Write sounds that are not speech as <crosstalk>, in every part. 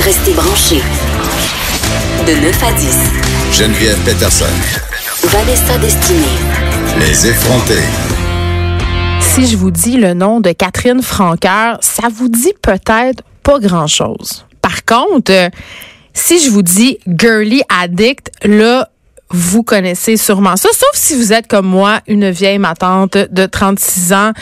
Restez branchés. De 9 à 10. Geneviève Peterson. Vanessa Destinée. Les effrontés. Si je vous dis le nom de Catherine Franqueur, ça vous dit peut-être pas grand-chose. Par contre, euh, si je vous dis Girly Addict, là, vous connaissez sûrement ça, sauf si vous êtes comme moi, une vieille matante de 36 ans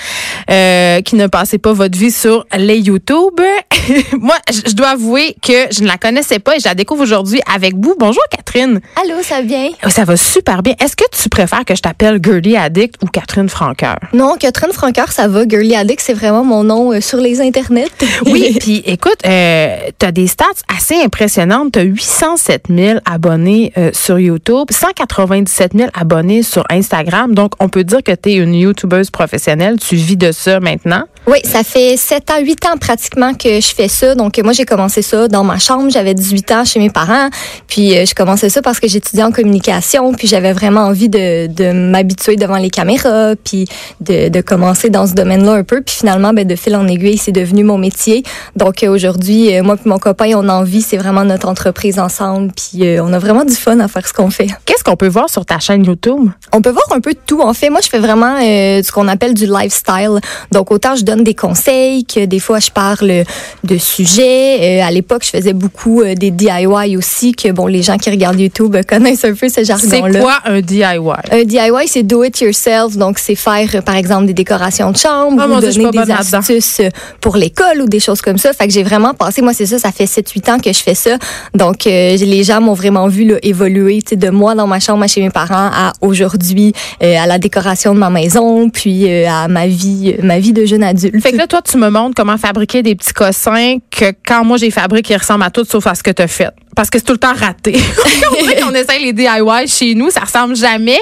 euh, qui ne passait pas votre vie sur les YouTube. <laughs> moi, je dois avouer que je ne la connaissais pas et je la découvre aujourd'hui avec vous. Bonjour Catherine. Allô, ça va bien? Oh, Ça va super bien. Est-ce que tu préfères que je t'appelle Girly Addict ou Catherine Franqueur? Non, Catherine Francoeur, ça va. Girly Addict, c'est vraiment mon nom euh, sur les internets. <laughs> Oui, <laughs> puis écoute, euh, tu as des stats assez impressionnantes. Tu as 807 000 abonnés euh, sur YouTube, 197 000 abonnés sur Instagram. Donc, on peut dire que tu es une YouTubeuse professionnelle. Tu vis de ça maintenant. Oui, ça fait 7 ans, 8 ans pratiquement que je fais ça. Donc, moi, j'ai commencé ça dans ma chambre. J'avais 18 ans chez mes parents. Puis, euh, je commençais ça parce que j'étudiais en communication. Puis, j'avais vraiment envie de, de m'habituer devant les caméras. Puis, de, de commencer dans ce domaine-là un peu. Puis, finalement, ben, de fil en aiguille, c'est devenu mon métier. Donc, euh, aujourd'hui, euh, moi et mon copain, on a envie. C'est vraiment notre entreprise ensemble. Puis, euh, on a vraiment du fun à faire ce qu'on fait. Qu'est-ce qu'on peut voir sur ta chaîne YouTube? On peut voir un peu de tout. En fait, moi, je fais vraiment euh, ce qu'on appelle du lifestyle. Donc, autant je donne des conseils que des fois, je parle de sujets. Euh, à l'époque, je faisais beaucoup euh, des DIY aussi, que bon, les gens qui regardent YouTube connaissent un peu ce C'est jargon-là. quoi un DIY? Un DIY, c'est do it yourself. Donc, c'est faire, euh, par exemple, des décorations de chambre Ah, ou Dieu, donner des astuces pour l'école ou des choses comme ça. Fait que j'ai vraiment passé, moi, c'est ça, ça fait 7-8 ans que je fais ça. Donc, euh, les gens m'ont vraiment vu là, évoluer, tu sais, de moi dans ma chambre chez mes parents à aujourd'hui, à la décoration de ma maison, puis à ma vie, ma vie de jeune adulte. Fait que là, toi, tu me montres comment fabriquer des petits cossins que quand moi j'ai fabriqué, ils ressemblent à tout sauf à ce que tu as fait. Parce que c'est tout le temps raté. <laughs> on dirait qu'on essaye les DIY chez nous, ça ressemble jamais.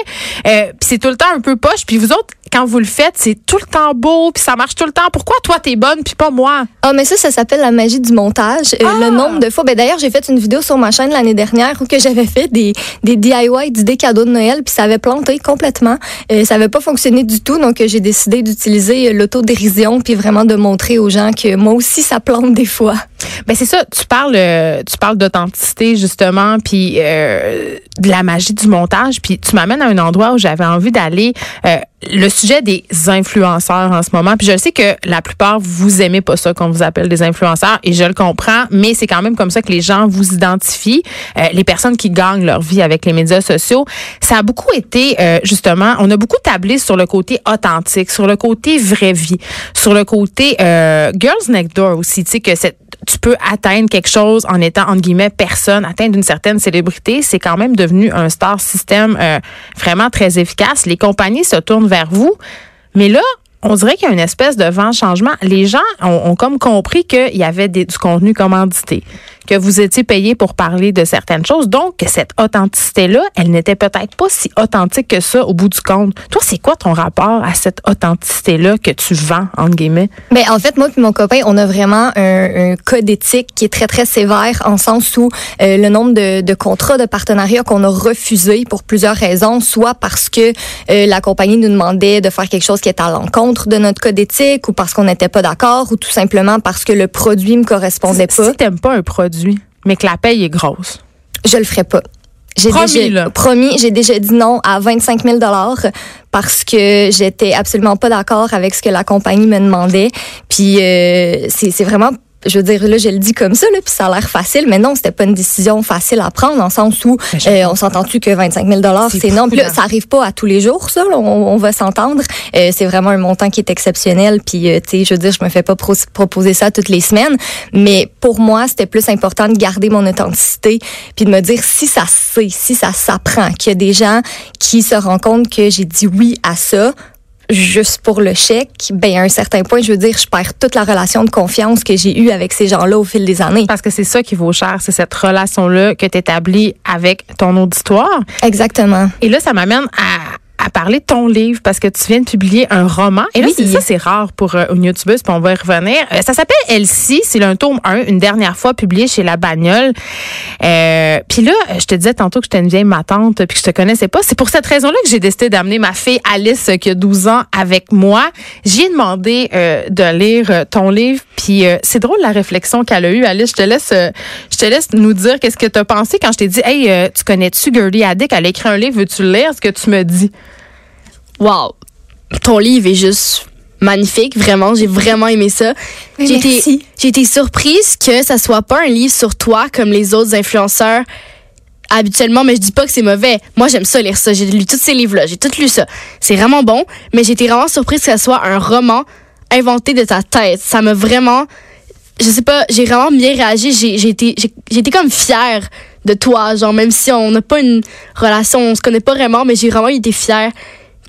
Euh, puis c'est tout le temps un peu poche. Puis vous autres, quand vous le faites, c'est tout le temps beau, puis ça marche tout le temps. Pourquoi toi, t'es bonne, puis pas moi? Ah, mais ça, ça s'appelle la magie du montage. Euh, Ah! Le nombre de fois. Ben, d'ailleurs, j'ai fait une vidéo sur ma chaîne l'année dernière où que j'avais fait des, des DIY d'idées cadeaux de Noël, puis ça avait planté complètement. Euh, ça avait pas fonctionné du tout, donc j'ai décidé d'utiliser l'autodérision, puis vraiment de montrer aux gens que moi aussi, ça plante des fois. Ben c'est ça, tu parles euh, tu parles d'authenticité justement puis euh, de la magie du montage puis tu m'amènes à un endroit où j'avais envie d'aller euh, le sujet des influenceurs en ce moment puis je sais que la plupart vous aimez pas ça qu'on vous appelle des influenceurs et je le comprends mais c'est quand même comme ça que les gens vous identifient Euh, les personnes qui gagnent leur vie avec les médias sociaux. Ça a beaucoup été euh, justement on a beaucoup tablé sur le côté authentique sur le côté vraie vie sur le côté euh, girls next door aussi tu sais que cette tu peux atteindre quelque chose en étant, entre guillemets, personne, atteindre une certaine célébrité, c'est quand même devenu un star système euh, vraiment très efficace. Les compagnies se tournent vers vous. Mais là, on dirait qu'il y a une espèce de vent changement. Les gens ont, comme compris qu'il y avait du contenu commandité, que vous étiez payé pour parler de certaines choses. Donc, que cette authenticité-là, elle n'était peut-être pas si authentique que ça au bout du compte. Toi, c'est quoi ton rapport à cette authenticité-là que tu vends, entre guillemets? Ben, en fait, moi et mon copain, on a vraiment un, un code éthique qui est très, très sévère en sens où euh, le nombre de, de contrats de partenariat qu'on a refusés pour plusieurs raisons, soit parce que euh, la compagnie nous demandait de faire quelque chose qui est à l'encontre de notre code éthique ou parce qu'on n'était pas d'accord ou tout simplement parce que le produit me correspondait pas. Si t'aimes pas un produit, mais que la paye est grosse. Je le ferai pas. J'ai Promis, déjà, là. promis, j'ai déjà dit non à 25 000 parce que j'étais absolument pas d'accord avec ce que la compagnie me demandait. Puis euh, c'est c'est vraiment je veux dire, là, je le dis comme ça, là, puis ça a l'air facile, mais non, c'était pas une décision facile à prendre, dans le sens où Ben, euh, on s'entend-tu que 25 000 C'est non. Puis là, ça arrive pas à tous les jours, ça, là, on, on va s'entendre. Euh, c'est vraiment un montant qui est exceptionnel, puis, euh, tu sais, je veux dire, je me fais pas pro- proposer ça toutes les semaines, mais pour moi, c'était plus important de garder mon authenticité, puis de me dire si ça se sait, si ça s'apprend, qu'il y a des gens qui se rendent compte que j'ai dit oui à ça, juste pour le chèque, ben à un certain point, je veux dire, je perds toute la relation de confiance que j'ai eue avec ces gens-là au fil des années. Parce que c'est ça qui vaut cher, c'est cette relation-là que tu établis avec ton auditoire. Exactement. Et là, ça m'amène à à parler de ton livre parce que tu viens de publier un roman. Et là, c'est ça, c'est rare pour euh, une youtubeuse, puis on va y revenir. Euh, ça s'appelle Elsie, c'est un tome 1, une dernière fois publié chez La Bagnole. Euh, puis là, je te disais tantôt que j'étais une vieille matante puis que je te connaissais pas. C'est pour cette raison-là que j'ai décidé d'amener ma fille Alice, qui a 12 ans, avec moi. J'ai demandé euh, de lire ton livre, puis c'est drôle la réflexion qu'elle a eue. Alice, je te laisse, je te laisse nous dire qu'est-ce que tu as pensé quand je t'ai dit, hey, tu connais-tu Gertie Addick? Elle a écrit un livre, veux-tu le lire? Ce que tu me dis? Wow, ton livre est juste magnifique, vraiment, j'ai vraiment aimé ça. J'ai été, surprise que ça soit pas un livre sur toi comme les autres influenceurs habituellement, mais je dis pas que c'est mauvais. Moi, j'aime ça lire ça. J'ai lu tous ces livres-là, j'ai tout lu ça. C'est vraiment bon, mais j'ai été vraiment surprise que ça soit un roman inventé de ta tête. Ça m'a vraiment, je sais pas, j'ai vraiment bien réagi. J'ai été, j'ai été comme fière de toi, genre même si on n'a pas une relation, on se connaît pas vraiment, mais j'ai vraiment été fière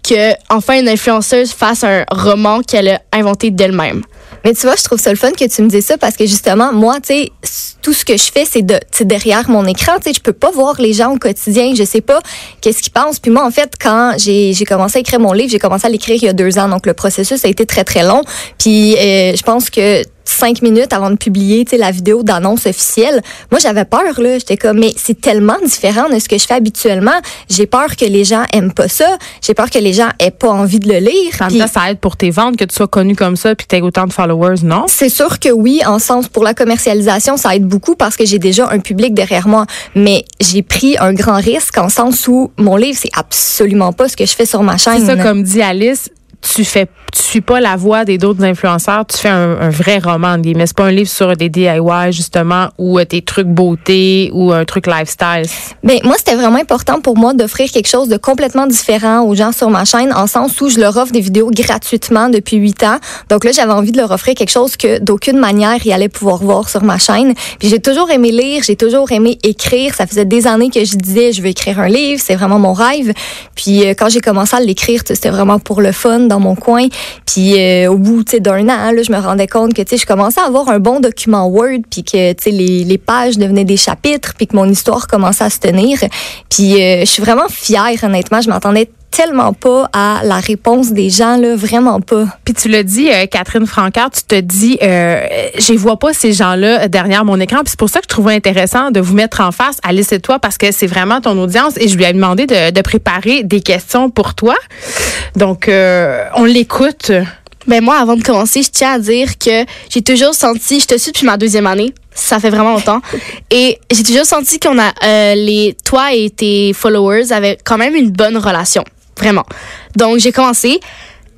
que enfin une influenceuse fasse un roman qu'elle a inventé d'elle-même. Mais tu vois, je trouve ça le fun que tu me dises ça parce que justement, moi, tu sais, tout ce que je fais, c'est de, derrière mon écran. Tu sais, je peux pas voir les gens au quotidien. Je sais pas qu'est-ce qu'ils pensent. Puis moi, en fait, quand j'ai commencé à écrire mon livre, j'ai commencé à l'écrire il y a deux ans. Donc le processus a été très très long. Puis euh, je pense que cinq minutes avant de publier la vidéo d'annonce officielle, moi j'avais peur là, j'étais comme mais c'est tellement différent de ce que je fais habituellement. J'ai peur que les gens aiment pas ça, j'ai peur que les gens aient pas envie de le lire. Puis, ça, ça aide pour tes ventes que tu sois connu comme ça puis que tu aies autant de followers, non? C'est sûr que oui, en sens pour la commercialisation, ça aide beaucoup parce que j'ai déjà un public derrière moi, mais j'ai pris un grand risque en sens où mon livre c'est absolument pas ce que je fais sur ma chaîne. C'est ça comme dit Alice, tu fais tu suis pas la voix des d'autres influenceurs, tu fais un, vrai roman mais c'est pas un livre sur des DIY justement ou euh, tes trucs beauté ou un truc lifestyle. Ben moi c'était vraiment important pour moi d'offrir quelque chose de complètement différent aux gens sur ma chaîne en sens où je leur offre des vidéos gratuitement depuis huit ans. Donc là j'avais envie de leur offrir quelque chose que d'aucune manière ils allaient pouvoir voir sur ma chaîne. Puis j'ai toujours aimé lire, j'ai toujours aimé écrire, ça faisait des années que je disais je veux écrire un livre, c'est vraiment mon rêve. Puis euh, quand j'ai commencé à l'écrire, c'était vraiment pour le fun mon coin. Puis euh, au bout d'un an, là, je me rendais compte que je commençais à avoir un bon document Word, puis que les, les pages devenaient des chapitres, puis que mon histoire commençait à se tenir. Puis euh, je suis vraiment fière, honnêtement. Je m'attendais tellement pas à la réponse des gens, là, vraiment pas. Puis tu l'as dit, euh, Catherine Francard, tu te dis, euh, je vois pas ces gens-là derrière mon écran. Puis c'est pour ça que je trouvais intéressant de vous mettre en face, Alice et toi, parce que c'est vraiment ton audience. Et je lui ai demandé de, de préparer des questions pour toi. Donc, euh, on l'écoute. Ben moi, avant de commencer, je tiens à dire que j'ai toujours senti, je te suis depuis ma deuxième année, ça fait vraiment longtemps, <laughs> et j'ai toujours senti qu'on a euh, les toi et tes followers avaient quand même une bonne relation. Vraiment. Donc, j'ai commencé.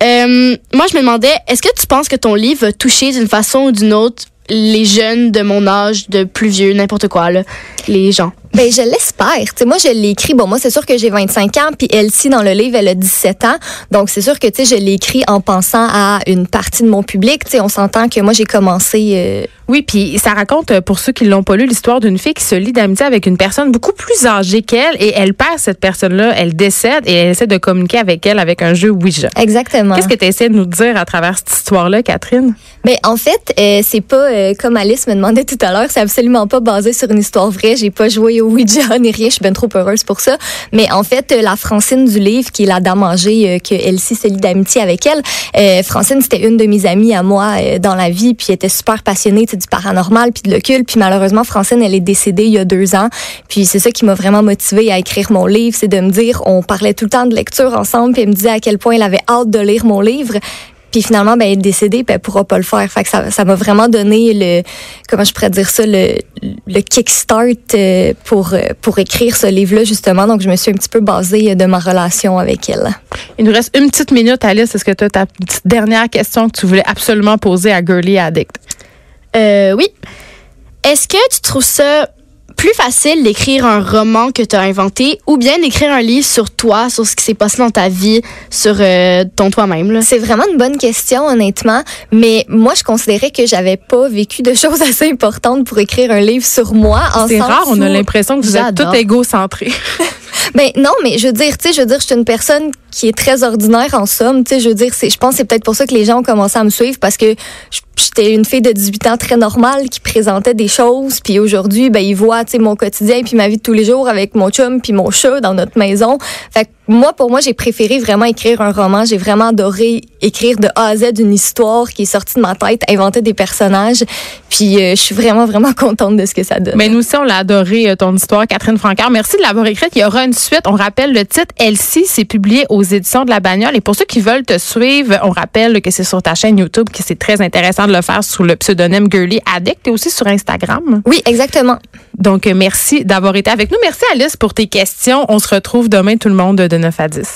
Euh, moi, je me demandais, est-ce que tu penses que ton livre va toucher d'une façon ou d'une autre les jeunes de mon âge, de plus vieux, n'importe quoi, là, les gens? Ben, je l'espère. Tu moi, je l'ai écrit. Bon, moi, c'est sûr que j'ai 25 ans, puis Elsie, dans le livre, elle a 17 ans. Donc, c'est sûr que, tu sais, je l'ai écrit en pensant à une partie de mon public. Tu sais, on s'entend que moi, j'ai commencé... Euh, oui, puis ça raconte, euh, pour ceux qui l'ont pas lu, l'histoire d'une fille qui se lie d'amitié avec une personne beaucoup plus âgée qu'elle et elle perd cette personne-là, elle décède et elle essaie de communiquer avec elle avec un jeu Ouija. Exactement. Qu'est-ce que tu essaies de nous dire à travers cette histoire-là, Catherine? Ben, en fait, euh, c'est pas, comme Alice me demandait tout à l'heure, c'est absolument pas basé sur une histoire vraie. J'ai pas joué au Ouija ni rien. Je suis bien trop heureuse pour ça. Mais en fait, la Francine du livre, qui est la dame âgée euh, que Elsie se lie d'amitié avec elle, euh, Francine, c'était une de mes amies à moi euh, dans la vie, puis elle était super passionnée du paranormal, puis de l'occulte. Puis malheureusement, Francine, elle est décédée il y a deux ans. Puis c'est ça qui m'a vraiment motivée à écrire mon livre, c'est de me dire, on parlait tout le temps de lecture ensemble, puis elle me disait à quel point elle avait hâte de lire mon livre. Puis finalement, ben, elle est décédée, puis elle pourra pas le faire. Fait que ça, ça m'a vraiment donné le, comment je pourrais dire ça, le, le kickstart euh, pour, euh, pour écrire ce livre-là, justement. Donc, je me suis un petit peu basée de ma relation avec elle. Il nous reste une petite minute, Alice. Est-ce que tu as ta petite dernière question que tu voulais absolument poser à Girly Addict? Euh, oui. Est-ce que tu trouves ça plus facile d'écrire un roman que tu as inventé ou bien d'écrire un livre sur toi, sur ce qui s'est passé dans ta vie, sur euh, ton toi-même? C'est vraiment une bonne question, honnêtement. Mais moi, je considérais que j'avais pas vécu de <laughs> choses assez importantes pour écrire un livre sur moi. C'est rare, on a l'impression que vous êtes tout égocentré. <laughs> Ben non, mais je veux dire, tu sais, je veux dire, je suis une personne qui est très ordinaire en somme. Tu sais, je veux dire, c'est, je pense que c'est peut-être pour ça que les gens ont commencé à me suivre parce que j'étais une fille de 18 ans très normale qui présentait des choses. Puis aujourd'hui, ben ils voient, mon quotidien puis ma vie de tous les jours avec mon chum puis mon chat dans notre maison. Moi, pour moi, j'ai préféré vraiment écrire un roman. J'ai vraiment adoré écrire de A à Z une histoire qui est sortie de ma tête, inventer des personnages. Puis euh, je suis vraiment, vraiment <laughs> contente de ce que ça donne. Mais nous aussi, on l'a adoré, euh, ton histoire, Catherine Francard. Merci de l'avoir écrite. Il y aura une suite. On rappelle le titre Elsie, c'est publié aux éditions de la Bagnole. Et pour ceux qui veulent te suivre, on rappelle que c'est sur ta chaîne YouTube, que c'est très intéressant de le faire sous le pseudonyme Girly Addict et aussi sur Instagram. Oui, exactement. Donc, euh, merci d'avoir été avec nous. Merci Alice pour tes questions. On se retrouve demain tout le monde de 9 à 10.